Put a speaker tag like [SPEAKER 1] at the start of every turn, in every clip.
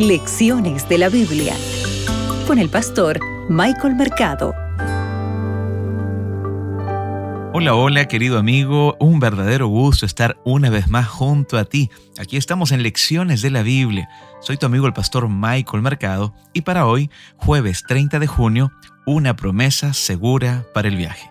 [SPEAKER 1] Lecciones de la Biblia con el pastor Michael Mercado.
[SPEAKER 2] Hola, hola querido amigo, un verdadero gusto estar una vez más junto a ti. Aquí estamos en Lecciones de la Biblia. Soy tu amigo el pastor Michael Mercado y para hoy, jueves 30 de junio, una promesa segura para el viaje.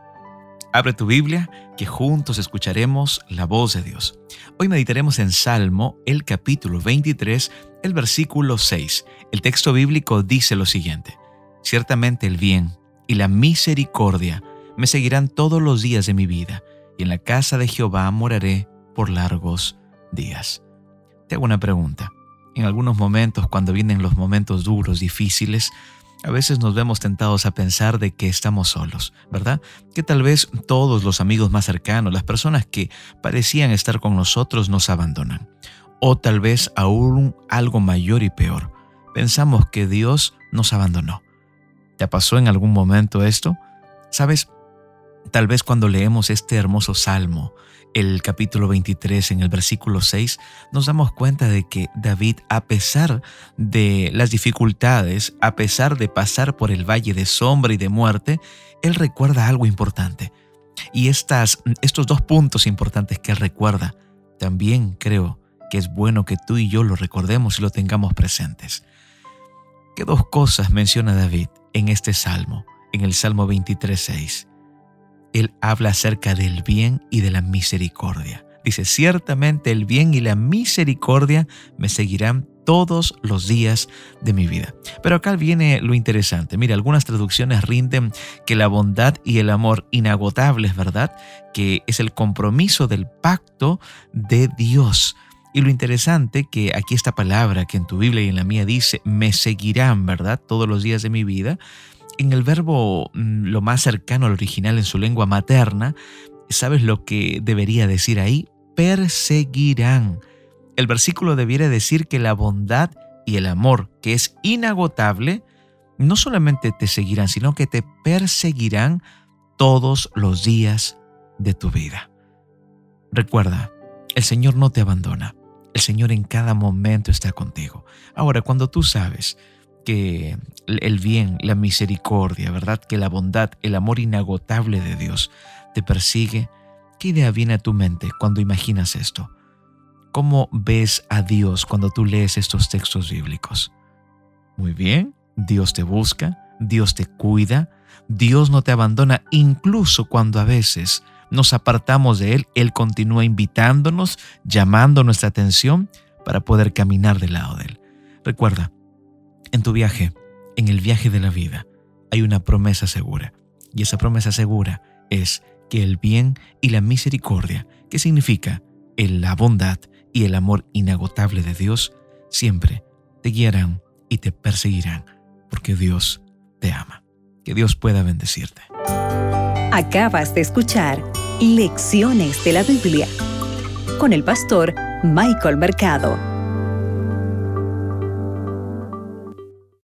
[SPEAKER 2] Abre tu Biblia, que juntos escucharemos la voz de Dios. Hoy meditaremos en Salmo, el capítulo 23, el versículo 6. El texto bíblico dice lo siguiente. Ciertamente el bien y la misericordia me seguirán todos los días de mi vida, y en la casa de Jehová moraré por largos días. Te hago una pregunta. En algunos momentos, cuando vienen los momentos duros, difíciles, a veces nos vemos tentados a pensar de que estamos solos, ¿verdad? Que tal vez todos los amigos más cercanos, las personas que parecían estar con nosotros, nos abandonan. O tal vez aún algo mayor y peor. Pensamos que Dios nos abandonó. ¿Te pasó en algún momento esto? Sabes, tal vez cuando leemos este hermoso salmo, el capítulo 23 en el versículo 6, nos damos cuenta de que David, a pesar de las dificultades, a pesar de pasar por el valle de sombra y de muerte, él recuerda algo importante. Y estas, estos dos puntos importantes que él recuerda, también creo que es bueno que tú y yo lo recordemos y lo tengamos presentes. ¿Qué dos cosas menciona David en este salmo, en el Salmo 23.6? Él habla acerca del bien y de la misericordia. Dice, ciertamente el bien y la misericordia me seguirán todos los días de mi vida. Pero acá viene lo interesante. Mira, algunas traducciones rinden que la bondad y el amor inagotables, ¿verdad? Que es el compromiso del pacto de Dios. Y lo interesante que aquí esta palabra que en tu Biblia y en la mía dice, me seguirán, ¿verdad? Todos los días de mi vida en el verbo mm, lo más cercano al original en su lengua materna, ¿sabes lo que debería decir ahí? Perseguirán. El versículo debiera decir que la bondad y el amor, que es inagotable, no solamente te seguirán, sino que te perseguirán todos los días de tu vida. Recuerda, el Señor no te abandona. El Señor en cada momento está contigo. Ahora, cuando tú sabes que el bien, la misericordia, ¿verdad? Que la bondad, el amor inagotable de Dios te persigue. ¿Qué idea viene a tu mente cuando imaginas esto? ¿Cómo ves a Dios cuando tú lees estos textos bíblicos? Muy bien, Dios te busca, Dios te cuida, Dios no te abandona, incluso cuando a veces nos apartamos de Él, Él continúa invitándonos, llamando nuestra atención para poder caminar del lado de Él. Recuerda, en tu viaje, en el viaje de la vida, hay una promesa segura. Y esa promesa segura es que el bien y la misericordia, que significa la bondad y el amor inagotable de Dios, siempre te guiarán y te perseguirán, porque Dios te ama. Que Dios pueda bendecirte.
[SPEAKER 1] Acabas de escuchar Lecciones de la Biblia con el pastor Michael Mercado.